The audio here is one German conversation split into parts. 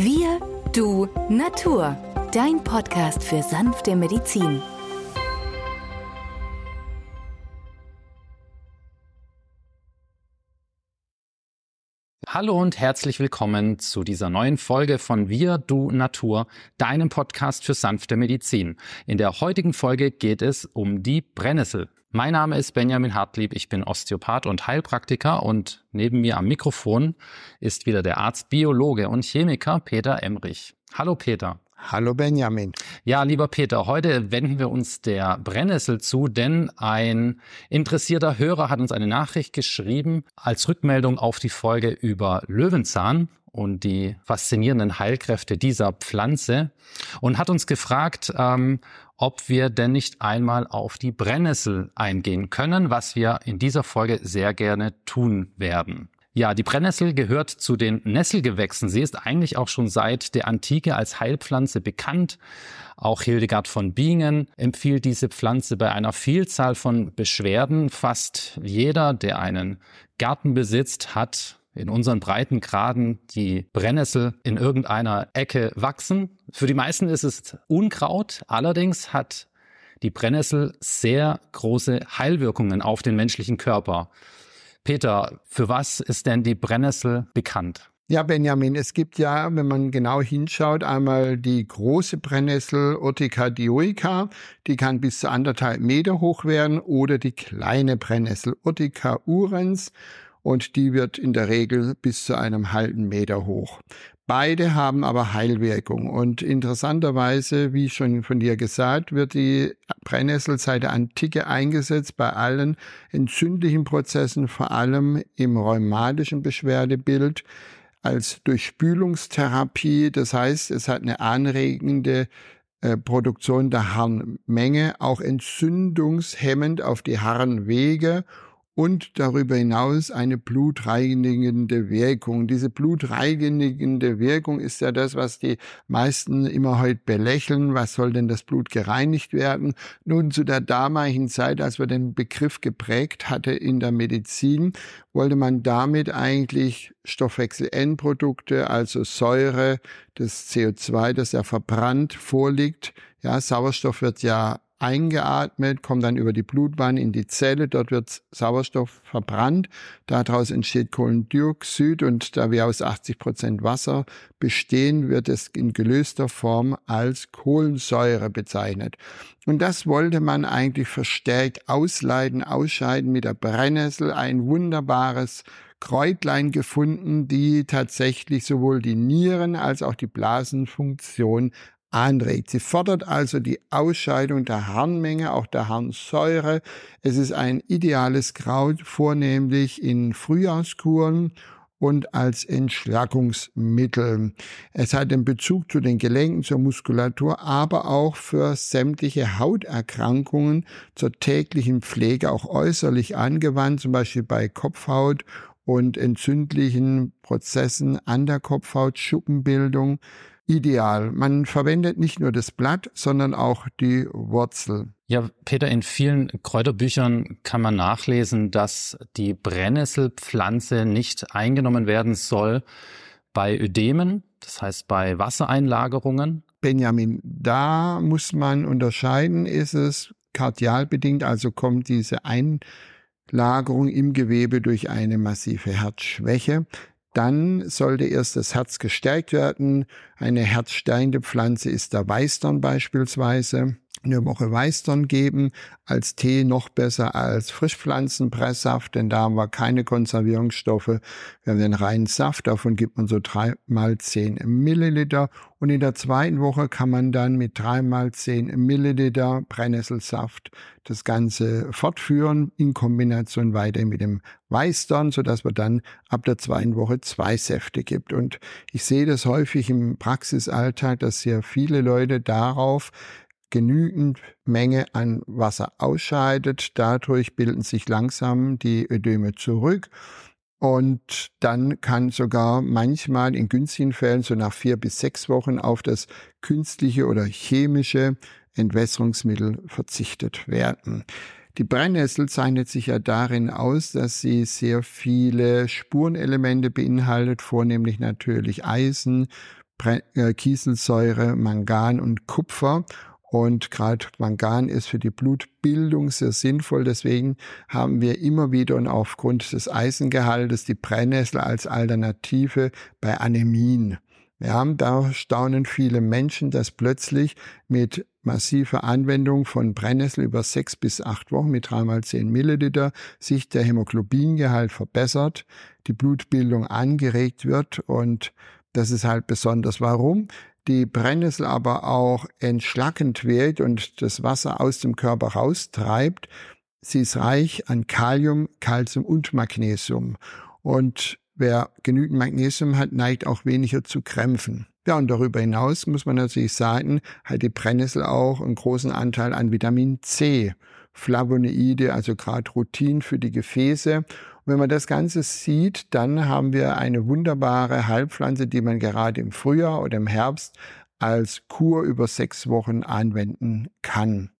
Wir, du, Natur. Dein Podcast für sanfte Medizin. Hallo und herzlich willkommen zu dieser neuen Folge von Wir, du, Natur, deinem Podcast für sanfte Medizin. In der heutigen Folge geht es um die Brennnessel. Mein Name ist Benjamin Hartlieb, ich bin Osteopath und Heilpraktiker und neben mir am Mikrofon ist wieder der Arzt, Biologe und Chemiker Peter Emrich. Hallo Peter. Hallo Benjamin. Ja, lieber Peter, heute wenden wir uns der Brennnessel zu, denn ein interessierter Hörer hat uns eine Nachricht geschrieben als Rückmeldung auf die Folge über Löwenzahn und die faszinierenden Heilkräfte dieser Pflanze und hat uns gefragt, ähm, ob wir denn nicht einmal auf die Brennnessel eingehen können, was wir in dieser Folge sehr gerne tun werden. Ja, die Brennnessel gehört zu den Nesselgewächsen. Sie ist eigentlich auch schon seit der Antike als Heilpflanze bekannt. Auch Hildegard von Bingen empfiehlt diese Pflanze bei einer Vielzahl von Beschwerden. Fast jeder, der einen Garten besitzt, hat in unseren Breitengraden die Brennnessel in irgendeiner Ecke wachsen. Für die meisten ist es Unkraut. Allerdings hat die Brennnessel sehr große Heilwirkungen auf den menschlichen Körper. Peter, für was ist denn die Brennnessel bekannt? Ja, Benjamin, es gibt ja, wenn man genau hinschaut, einmal die große Brennnessel Urtica dioica, die kann bis zu anderthalb Meter hoch werden, oder die kleine Brennnessel Urtica urens und die wird in der Regel bis zu einem halben Meter hoch. Beide haben aber Heilwirkung und interessanterweise, wie schon von dir gesagt, wird die Brennnessel seit der Antike eingesetzt bei allen entzündlichen Prozessen, vor allem im rheumatischen Beschwerdebild als Durchspülungstherapie. Das heißt, es hat eine anregende äh, Produktion der Harnmenge, auch entzündungshemmend auf die Harnwege und darüber hinaus eine blutreinigende Wirkung. Diese blutreinigende Wirkung ist ja das, was die meisten immer heute belächeln. Was soll denn das Blut gereinigt werden? Nun, zu der damaligen Zeit, als wir den Begriff geprägt hatte in der Medizin, wollte man damit eigentlich Stoffwechsel-Endprodukte, also Säure, das CO2, das ja verbrannt vorliegt. Ja, Sauerstoff wird ja eingeatmet, kommt dann über die Blutbahn in die Zelle, dort wird Sauerstoff verbrannt, daraus entsteht Kohlendioxid und da wir aus 80 Prozent Wasser bestehen, wird es in gelöster Form als Kohlensäure bezeichnet. Und das wollte man eigentlich verstärkt ausleiten, ausscheiden mit der Brennnessel, ein wunderbares Kräutlein gefunden, die tatsächlich sowohl die Nieren als auch die Blasenfunktion anregt. Sie fordert also die Ausscheidung der Harnmenge, auch der Harnsäure. Es ist ein ideales Kraut, vornehmlich in Frühjahrskuren und als Entschlackungsmittel. Es hat den Bezug zu den Gelenken, zur Muskulatur, aber auch für sämtliche Hauterkrankungen zur täglichen Pflege auch äußerlich angewandt, zum Beispiel bei Kopfhaut und entzündlichen Prozessen an der Kopfhaut, Schuppenbildung, ideal. Man verwendet nicht nur das Blatt, sondern auch die Wurzel. Ja, Peter, in vielen Kräuterbüchern kann man nachlesen, dass die Brennnesselpflanze nicht eingenommen werden soll bei Ödemen, das heißt bei Wassereinlagerungen. Benjamin, da muss man unterscheiden, ist es kardialbedingt, also kommt diese Einlagerung im Gewebe durch eine massive Herzschwäche dann sollte erst das Herz gestärkt werden. Eine herzstärkende Pflanze ist der Weißdorn beispielsweise eine Woche Weißdorn geben, als Tee noch besser als Frischpflanzenpresssaft, denn da haben wir keine Konservierungsstoffe. Wir haben den reinen Saft, davon gibt man so dreimal zehn Milliliter. Und in der zweiten Woche kann man dann mit dreimal zehn Milliliter Brennnesselsaft das Ganze fortführen, in Kombination weiter mit dem Weißdorn, sodass man dann ab der zweiten Woche zwei Säfte gibt. Und ich sehe das häufig im Praxisalltag, dass sehr viele Leute darauf genügend Menge an Wasser ausscheidet. Dadurch bilden sich langsam die Ödeme zurück. Und dann kann sogar manchmal in günstigen Fällen so nach vier bis sechs Wochen auf das künstliche oder chemische Entwässerungsmittel verzichtet werden. Die Brennnessel zeichnet sich ja darin aus, dass sie sehr viele Spurenelemente beinhaltet, vornehmlich natürlich Eisen, äh, Kieselsäure, Mangan und Kupfer. Und gerade Mangan ist für die Blutbildung sehr sinnvoll. Deswegen haben wir immer wieder und aufgrund des Eisengehaltes die Brennnessel als Alternative bei Anämien. Ja, da staunen viele Menschen, dass plötzlich mit massiver Anwendung von Brennnessel über sechs bis acht Wochen mit dreimal zehn Milliliter sich der Hämoglobingehalt verbessert, die Blutbildung angeregt wird und das ist halt besonders. Warum? Die Brennnessel aber auch entschlackend wirkt und das Wasser aus dem Körper raustreibt. Sie ist reich an Kalium, Calcium und Magnesium. Und Wer genügend Magnesium hat, neigt auch weniger zu Krämpfen. Ja, und darüber hinaus muss man natürlich sagen, hat die Brennnessel auch einen großen Anteil an Vitamin C, Flavonoide, also gerade Rutin für die Gefäße. Wenn man das Ganze sieht, dann haben wir eine wunderbare Heilpflanze, die man gerade im Frühjahr oder im Herbst als Kur über sechs Wochen anwenden kann.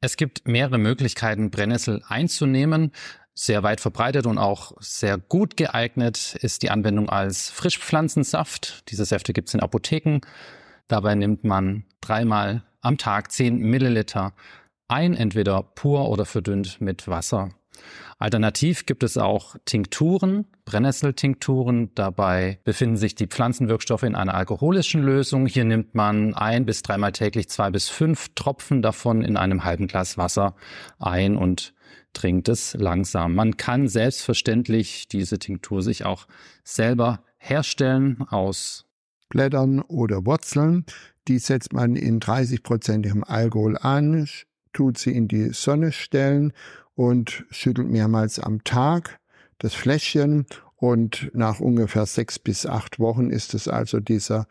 Es gibt mehrere Möglichkeiten, Brennnessel einzunehmen. Sehr weit verbreitet und auch sehr gut geeignet ist die Anwendung als Frischpflanzensaft. Diese Säfte gibt es in Apotheken. Dabei nimmt man dreimal am Tag 10 Milliliter ein, entweder pur oder verdünnt mit Wasser. Alternativ gibt es auch Tinkturen, Brennnesseltinkturen. Dabei befinden sich die Pflanzenwirkstoffe in einer alkoholischen Lösung. Hier nimmt man ein bis dreimal täglich zwei bis fünf Tropfen davon in einem halben Glas Wasser ein und trinkt es langsam. Man kann selbstverständlich diese Tinktur sich auch selber herstellen aus Blättern oder Wurzeln. Die setzt man in 30-prozentigem Alkohol an, tut sie in die Sonne stellen und schüttelt mehrmals am Tag das Fläschchen. Und nach ungefähr sechs bis acht Wochen ist es also dieser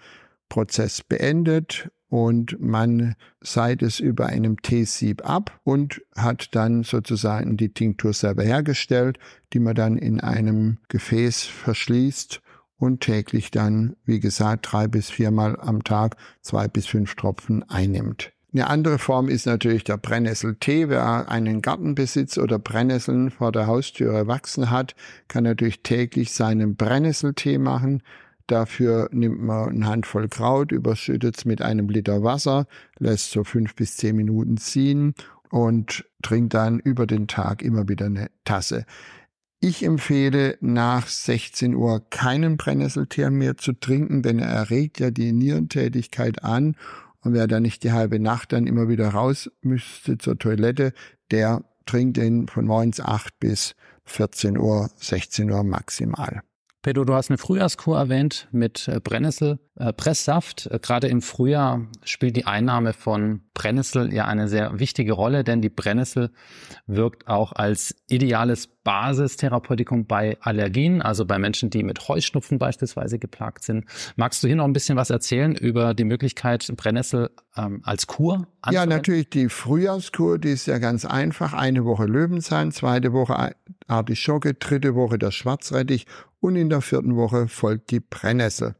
Prozess beendet und man seit es über einem T-Sieb ab und hat dann sozusagen die Tinktur selber hergestellt, die man dann in einem Gefäß verschließt und täglich dann, wie gesagt, drei bis viermal am Tag zwei bis fünf Tropfen einnimmt. Eine andere Form ist natürlich der Brennnesseltee. Wer einen Garten besitzt oder Brennnesseln vor der Haustüre wachsen hat, kann natürlich täglich seinen Brennnesseltee machen. Dafür nimmt man eine Handvoll Kraut, überschüttet es mit einem Liter Wasser, lässt so fünf bis zehn Minuten ziehen und trinkt dann über den Tag immer wieder eine Tasse. Ich empfehle nach 16 Uhr keinen Brennnesseltee mehr zu trinken, denn er erregt ja die Nierentätigkeit an und wer da nicht die halbe Nacht dann immer wieder raus müsste zur Toilette, der trinkt den von morgens 8 bis 14 Uhr, 16 Uhr maximal. Pedro, du hast eine Frühjahrskur erwähnt mit äh, Brennnessel, äh, Presssaft. Äh, gerade im Frühjahr spielt die Einnahme von Brennnessel ja eine sehr wichtige Rolle, denn die Brennnessel wirkt auch als ideales Basistherapeutikum bei Allergien, also bei Menschen, die mit Heuschnupfen beispielsweise geplagt sind. Magst du hier noch ein bisschen was erzählen über die Möglichkeit, Brennnessel ähm, als Kur anzuwenden? Ja, natürlich die Frühjahrskur, die ist ja ganz einfach. Eine Woche Löwenzahn, zweite Woche Artischocke, dritte Woche der Schwarzrettich und in der vierten Woche folgt die Brennnessel.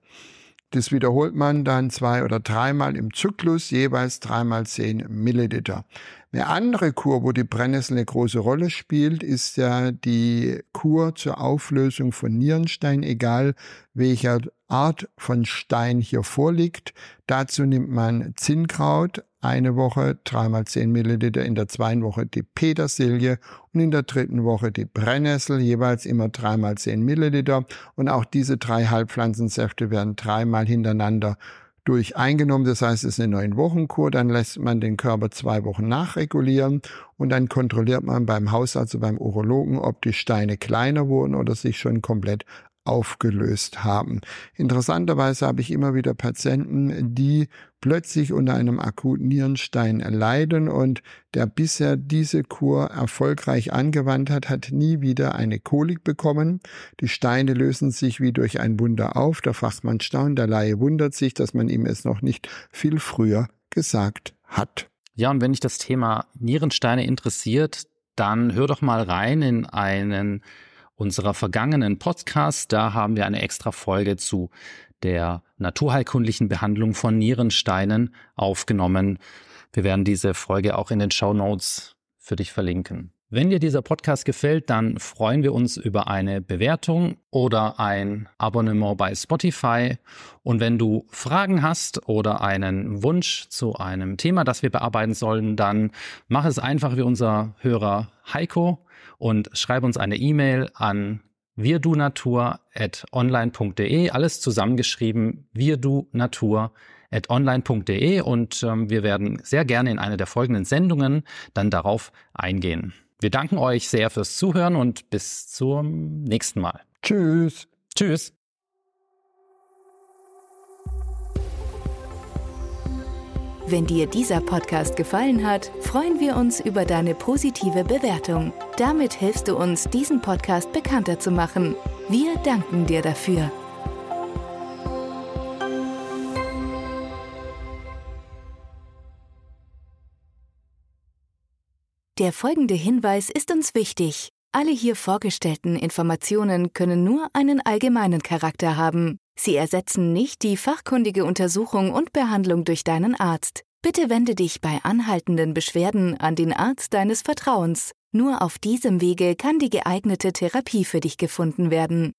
Das wiederholt man dann zwei oder dreimal im Zyklus, jeweils dreimal zehn Milliliter. Eine andere Kur, wo die Brennnessel eine große Rolle spielt, ist ja die Kur zur Auflösung von Nierenstein, egal welcher Art von Stein hier vorliegt. Dazu nimmt man Zinnkraut, eine Woche dreimal zehn Milliliter, in der zweiten Woche die Petersilie und in der dritten Woche die Brennnessel, jeweils immer dreimal zehn Milliliter. Und auch diese drei Halbpflanzensäfte werden dreimal hintereinander durch eingenommen. Das heißt, es ist eine neun Wochen Kur. Dann lässt man den Körper zwei Wochen nachregulieren und dann kontrolliert man beim Hausarzt, also beim Urologen, ob die Steine kleiner wurden oder sich schon komplett aufgelöst haben. Interessanterweise habe ich immer wieder Patienten, die plötzlich unter einem akuten Nierenstein leiden und der bisher diese Kur erfolgreich angewandt hat, hat nie wieder eine Kolik bekommen. Die Steine lösen sich wie durch ein Wunder auf. Der Fachmann staunt, der Laie wundert sich, dass man ihm es noch nicht viel früher gesagt hat. Ja, und wenn dich das Thema Nierensteine interessiert, dann hör doch mal rein in einen unserer vergangenen Podcasts. Da haben wir eine extra Folge zu der naturheilkundlichen Behandlung von Nierensteinen aufgenommen. Wir werden diese Folge auch in den Show Notes für dich verlinken. Wenn dir dieser Podcast gefällt, dann freuen wir uns über eine Bewertung oder ein Abonnement bei Spotify. Und wenn du Fragen hast oder einen Wunsch zu einem Thema, das wir bearbeiten sollen, dann mach es einfach wie unser Hörer Heiko und schreib uns eine E-Mail an wirdunatur.online.de, alles zusammengeschrieben, wirdunatur.online.de und ähm, wir werden sehr gerne in einer der folgenden Sendungen dann darauf eingehen. Wir danken euch sehr fürs Zuhören und bis zum nächsten Mal. Tschüss. Tschüss. Wenn dir dieser Podcast gefallen hat, freuen wir uns über deine positive Bewertung. Damit hilfst du uns, diesen Podcast bekannter zu machen. Wir danken dir dafür. Der folgende Hinweis ist uns wichtig. Alle hier vorgestellten Informationen können nur einen allgemeinen Charakter haben. Sie ersetzen nicht die fachkundige Untersuchung und Behandlung durch deinen Arzt. Bitte wende dich bei anhaltenden Beschwerden an den Arzt deines Vertrauens. Nur auf diesem Wege kann die geeignete Therapie für dich gefunden werden.